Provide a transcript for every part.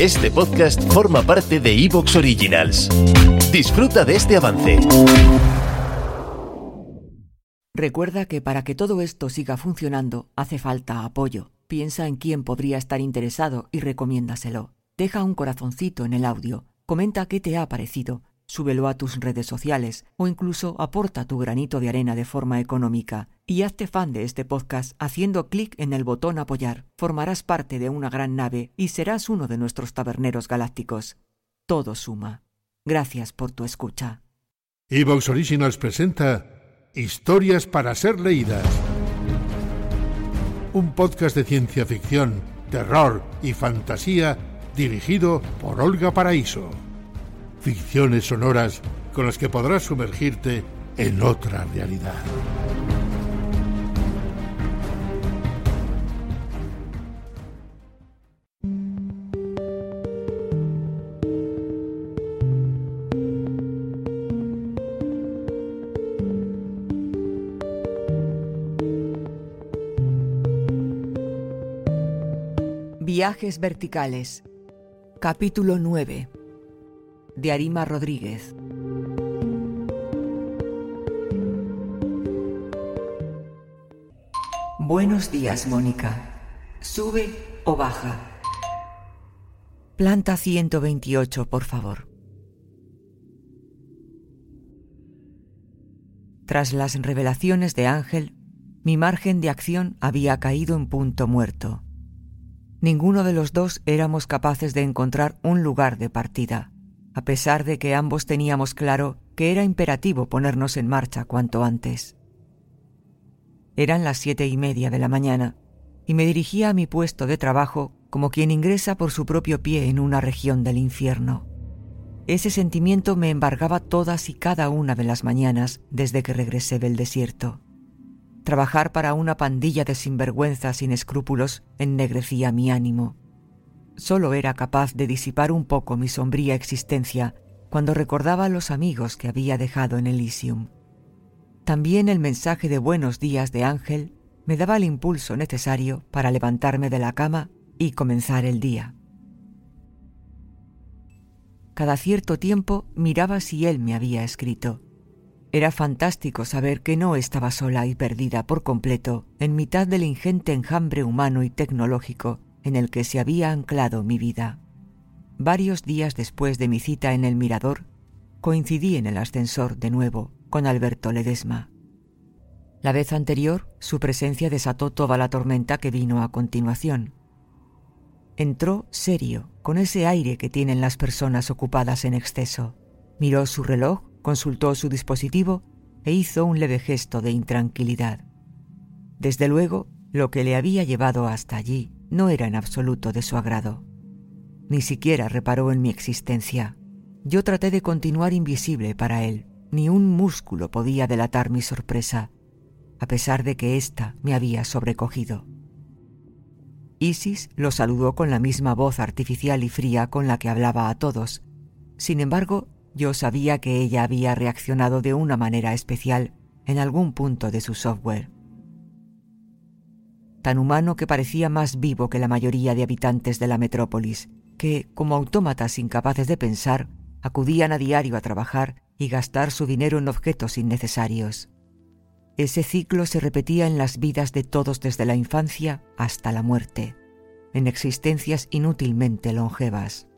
Este podcast forma parte de Evox Originals. Disfruta de este avance. Recuerda que para que todo esto siga funcionando hace falta apoyo. Piensa en quién podría estar interesado y recomiéndaselo. Deja un corazoncito en el audio, comenta qué te ha parecido, súbelo a tus redes sociales o incluso aporta tu granito de arena de forma económica y hazte fan de este podcast haciendo clic en el botón apoyar. Formarás parte de una gran nave y serás uno de nuestros taberneros galácticos. Todo suma. Gracias por tu escucha. Evox Originals presenta Historias para ser leídas. Un podcast de ciencia ficción, terror y fantasía dirigido por Olga Paraíso. Ficciones sonoras con las que podrás sumergirte en otra realidad. Viajes verticales. Capítulo 9. De Arima Rodríguez. Buenos días, Mónica. ¿Sube o baja? Planta 128, por favor. Tras las revelaciones de Ángel, mi margen de acción había caído en punto muerto. Ninguno de los dos éramos capaces de encontrar un lugar de partida, a pesar de que ambos teníamos claro que era imperativo ponernos en marcha cuanto antes. Eran las siete y media de la mañana, y me dirigía a mi puesto de trabajo como quien ingresa por su propio pie en una región del infierno. Ese sentimiento me embargaba todas y cada una de las mañanas desde que regresé del desierto. Trabajar para una pandilla de sinvergüenzas sin escrúpulos ennegrecía mi ánimo. Solo era capaz de disipar un poco mi sombría existencia cuando recordaba a los amigos que había dejado en Elysium. También el mensaje de buenos días de Ángel me daba el impulso necesario para levantarme de la cama y comenzar el día. Cada cierto tiempo miraba si él me había escrito. Era fantástico saber que no estaba sola y perdida por completo en mitad del ingente enjambre humano y tecnológico en el que se había anclado mi vida. Varios días después de mi cita en el mirador, coincidí en el ascensor de nuevo con Alberto Ledesma. La vez anterior, su presencia desató toda la tormenta que vino a continuación. Entró serio, con ese aire que tienen las personas ocupadas en exceso. Miró su reloj consultó su dispositivo e hizo un leve gesto de intranquilidad. Desde luego, lo que le había llevado hasta allí no era en absoluto de su agrado. Ni siquiera reparó en mi existencia. Yo traté de continuar invisible para él. Ni un músculo podía delatar mi sorpresa, a pesar de que ésta me había sobrecogido. Isis lo saludó con la misma voz artificial y fría con la que hablaba a todos. Sin embargo, yo sabía que ella había reaccionado de una manera especial en algún punto de su software. Tan humano que parecía más vivo que la mayoría de habitantes de la metrópolis, que, como autómatas incapaces de pensar, acudían a diario a trabajar y gastar su dinero en objetos innecesarios. Ese ciclo se repetía en las vidas de todos desde la infancia hasta la muerte, en existencias inútilmente longevas.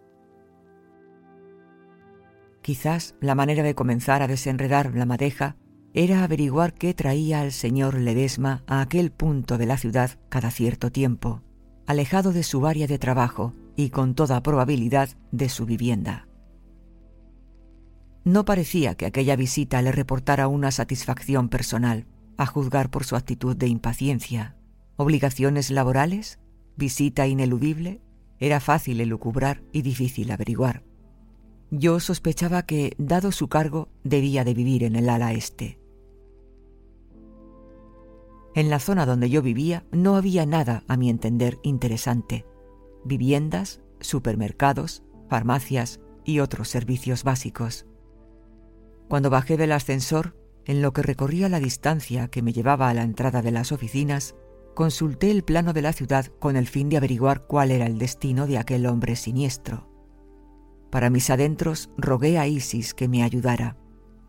Quizás la manera de comenzar a desenredar la madeja era averiguar qué traía al señor Ledesma a aquel punto de la ciudad cada cierto tiempo, alejado de su área de trabajo y con toda probabilidad de su vivienda. No parecía que aquella visita le reportara una satisfacción personal, a juzgar por su actitud de impaciencia. ¿Obligaciones laborales? ¿Visita ineludible? Era fácil elucubrar y difícil averiguar. Yo sospechaba que, dado su cargo, debía de vivir en el ala este. En la zona donde yo vivía no había nada, a mi entender, interesante. Viviendas, supermercados, farmacias y otros servicios básicos. Cuando bajé del ascensor, en lo que recorría la distancia que me llevaba a la entrada de las oficinas, consulté el plano de la ciudad con el fin de averiguar cuál era el destino de aquel hombre siniestro. Para mis adentros rogué a Isis que me ayudara.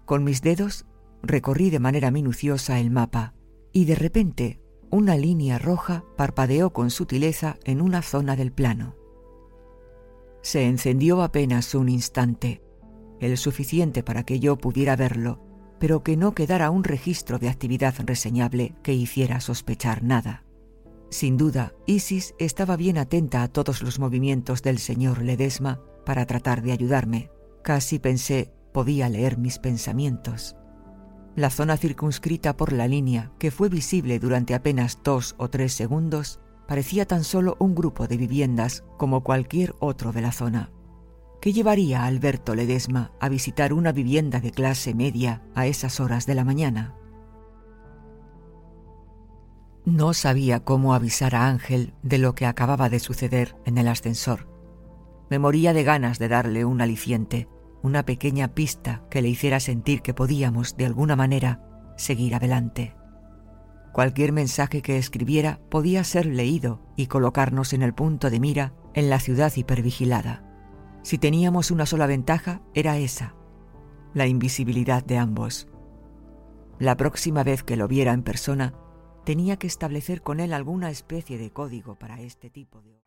Con mis dedos recorrí de manera minuciosa el mapa y de repente una línea roja parpadeó con sutileza en una zona del plano. Se encendió apenas un instante, el suficiente para que yo pudiera verlo, pero que no quedara un registro de actividad reseñable que hiciera sospechar nada. Sin duda, Isis estaba bien atenta a todos los movimientos del señor Ledesma para tratar de ayudarme. Casi pensé podía leer mis pensamientos. La zona circunscrita por la línea, que fue visible durante apenas dos o tres segundos, parecía tan solo un grupo de viviendas como cualquier otro de la zona. ¿Qué llevaría a Alberto Ledesma a visitar una vivienda de clase media a esas horas de la mañana? No sabía cómo avisar a Ángel de lo que acababa de suceder en el ascensor. Me moría de ganas de darle un aliciente, una pequeña pista que le hiciera sentir que podíamos, de alguna manera, seguir adelante. Cualquier mensaje que escribiera podía ser leído y colocarnos en el punto de mira en la ciudad hipervigilada. Si teníamos una sola ventaja, era esa, la invisibilidad de ambos. La próxima vez que lo viera en persona, tenía que establecer con él alguna especie de código para este tipo de...